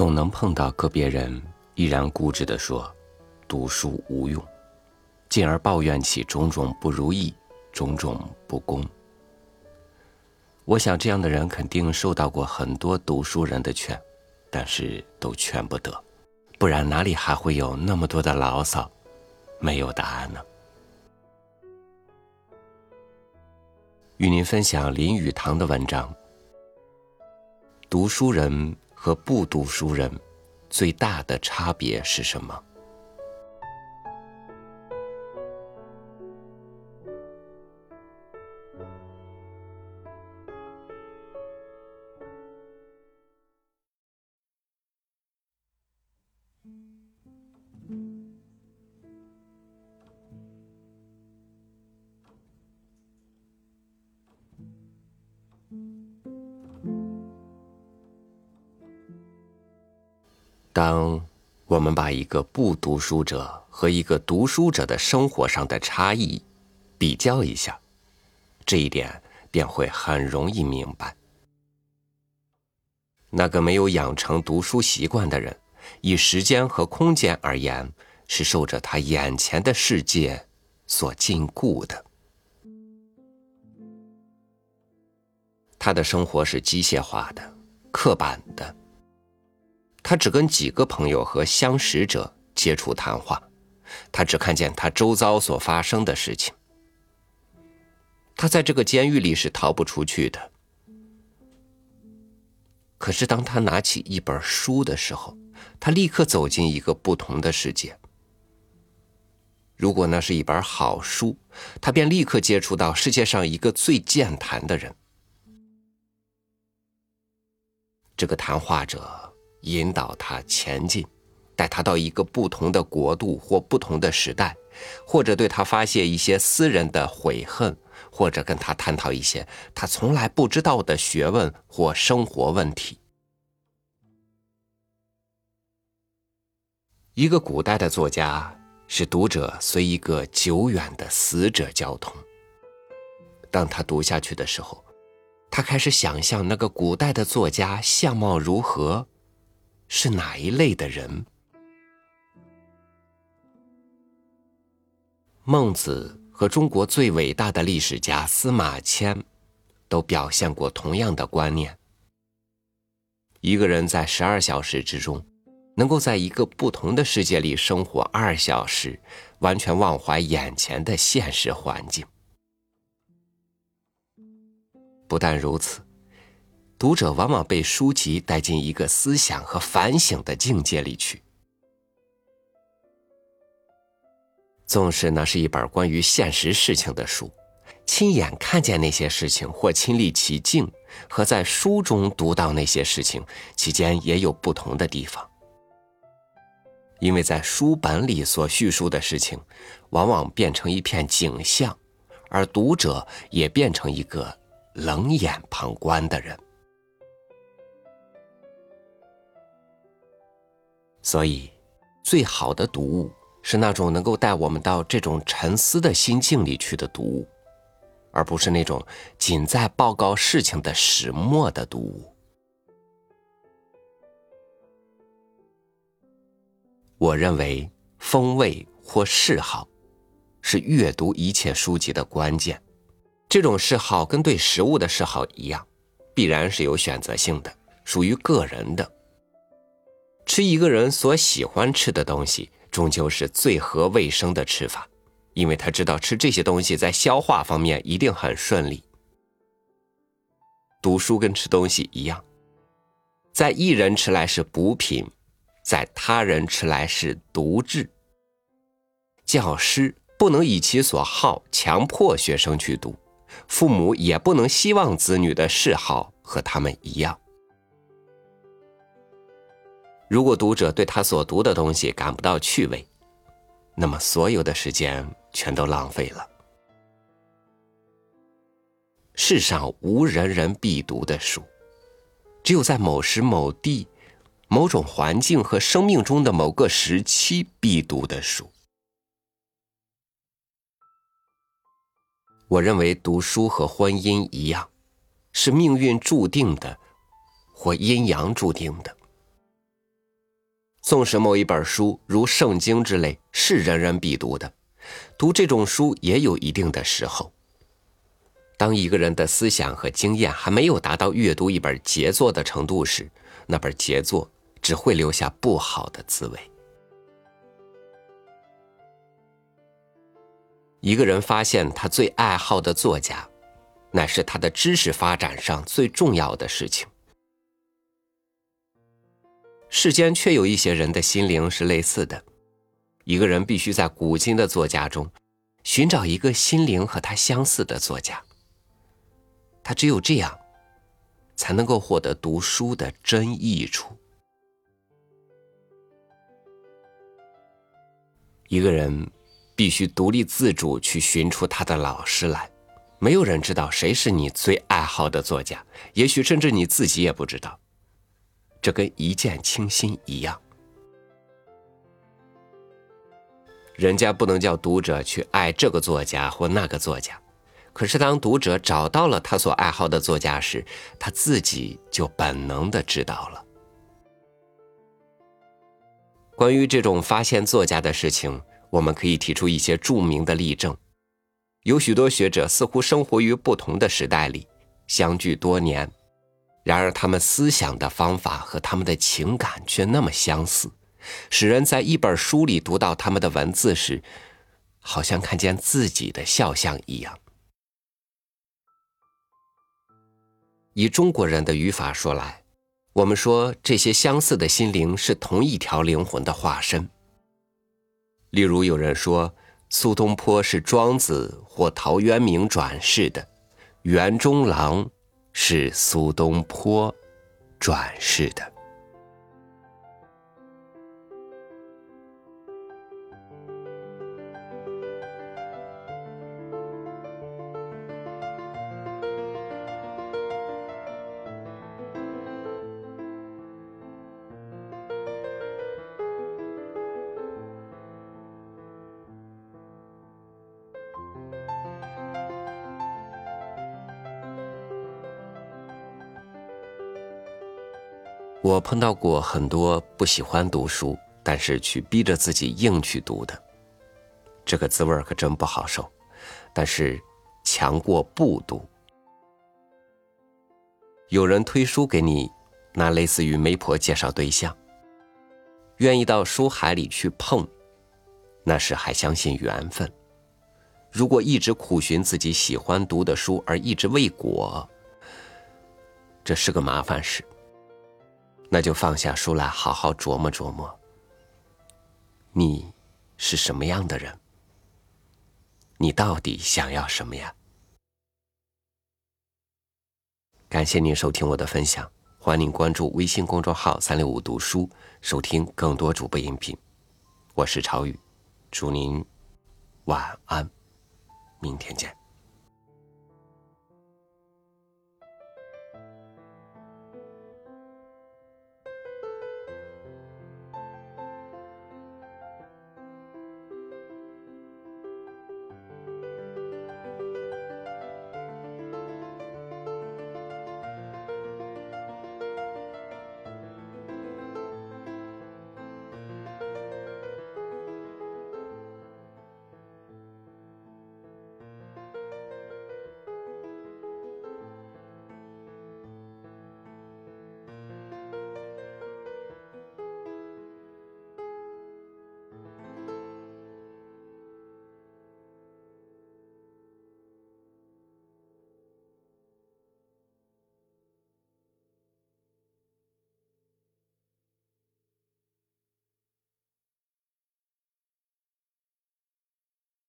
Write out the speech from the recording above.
总能碰到个别人依然固执地说“读书无用”，进而抱怨起种种不如意、种种不公。我想，这样的人肯定受到过很多读书人的劝，但是都劝不得，不然哪里还会有那么多的牢骚，没有答案呢？与您分享林语堂的文章：读书人。和不读书人最大的差别是什么？当我们把一个不读书者和一个读书者的生活上的差异比较一下，这一点便会很容易明白。那个没有养成读书习惯的人，以时间和空间而言，是受着他眼前的世界所禁锢的。他的生活是机械化的、刻板的。他只跟几个朋友和相识者接触谈话，他只看见他周遭所发生的事情。他在这个监狱里是逃不出去的。可是当他拿起一本书的时候，他立刻走进一个不同的世界。如果那是一本好书，他便立刻接触到世界上一个最健谈的人。这个谈话者。引导他前进，带他到一个不同的国度或不同的时代，或者对他发泄一些私人的悔恨，或者跟他探讨一些他从来不知道的学问或生活问题。一个古代的作家使读者随一个久远的死者交通。当他读下去的时候，他开始想象那个古代的作家相貌如何。是哪一类的人？孟子和中国最伟大的历史家司马迁，都表现过同样的观念。一个人在十二小时之中，能够在一个不同的世界里生活二小时，完全忘怀眼前的现实环境。不但如此。读者往往被书籍带进一个思想和反省的境界里去。纵使那是一本关于现实事情的书，亲眼看见那些事情或亲历其境，和在书中读到那些事情，其间也有不同的地方。因为在书本里所叙述的事情，往往变成一片景象，而读者也变成一个冷眼旁观的人。所以，最好的读物是那种能够带我们到这种沉思的心境里去的读物，而不是那种仅在报告事情的始末的读物。我认为，风味或嗜好是阅读一切书籍的关键。这种嗜好跟对食物的嗜好一样，必然是有选择性的，属于个人的。吃一个人所喜欢吃的东西，终究是最合卫生的吃法，因为他知道吃这些东西在消化方面一定很顺利。读书跟吃东西一样，在一人吃来是补品，在他人吃来是毒质。教师不能以其所好强迫学生去读，父母也不能希望子女的嗜好和他们一样。如果读者对他所读的东西感不到趣味，那么所有的时间全都浪费了。世上无人人必读的书，只有在某时某地、某种环境和生命中的某个时期必读的书。我认为读书和婚姻一样，是命运注定的，或阴阳注定的。纵使某一本书如圣经之类是人人必读的，读这种书也有一定的时候。当一个人的思想和经验还没有达到阅读一本杰作的程度时，那本杰作只会留下不好的滋味。一个人发现他最爱好的作家，乃是他的知识发展上最重要的事情。世间却有一些人的心灵是类似的，一个人必须在古今的作家中寻找一个心灵和他相似的作家。他只有这样，才能够获得读书的真益处。一个人必须独立自主去寻出他的老师来，没有人知道谁是你最爱好的作家，也许甚至你自己也不知道。这跟一见倾心一样，人家不能叫读者去爱这个作家或那个作家。可是，当读者找到了他所爱好的作家时，他自己就本能的知道了。关于这种发现作家的事情，我们可以提出一些著名的例证。有许多学者似乎生活于不同的时代里，相距多年，然而他们思想的方法和他们的情感却那么相似，使人在一本书里读到他们的文字时，好像看见自己的肖像一样。以中国人的语法说来，我们说这些相似的心灵是同一条灵魂的化身。例如，有人说苏东坡是庄子或陶渊明转世的，袁中郎是苏东坡转世的。我碰到过很多不喜欢读书，但是去逼着自己硬去读的，这个滋味可真不好受。但是强过不读。有人推书给你，那类似于媒婆介绍对象，愿意到书海里去碰，那是还相信缘分。如果一直苦寻自己喜欢读的书而一直未果，这是个麻烦事。那就放下书来，好好琢磨琢磨。你是什么样的人？你到底想要什么呀？感谢您收听我的分享，欢迎您关注微信公众号“三六五读书”，收听更多主播音频。我是朝宇，祝您晚安，明天见。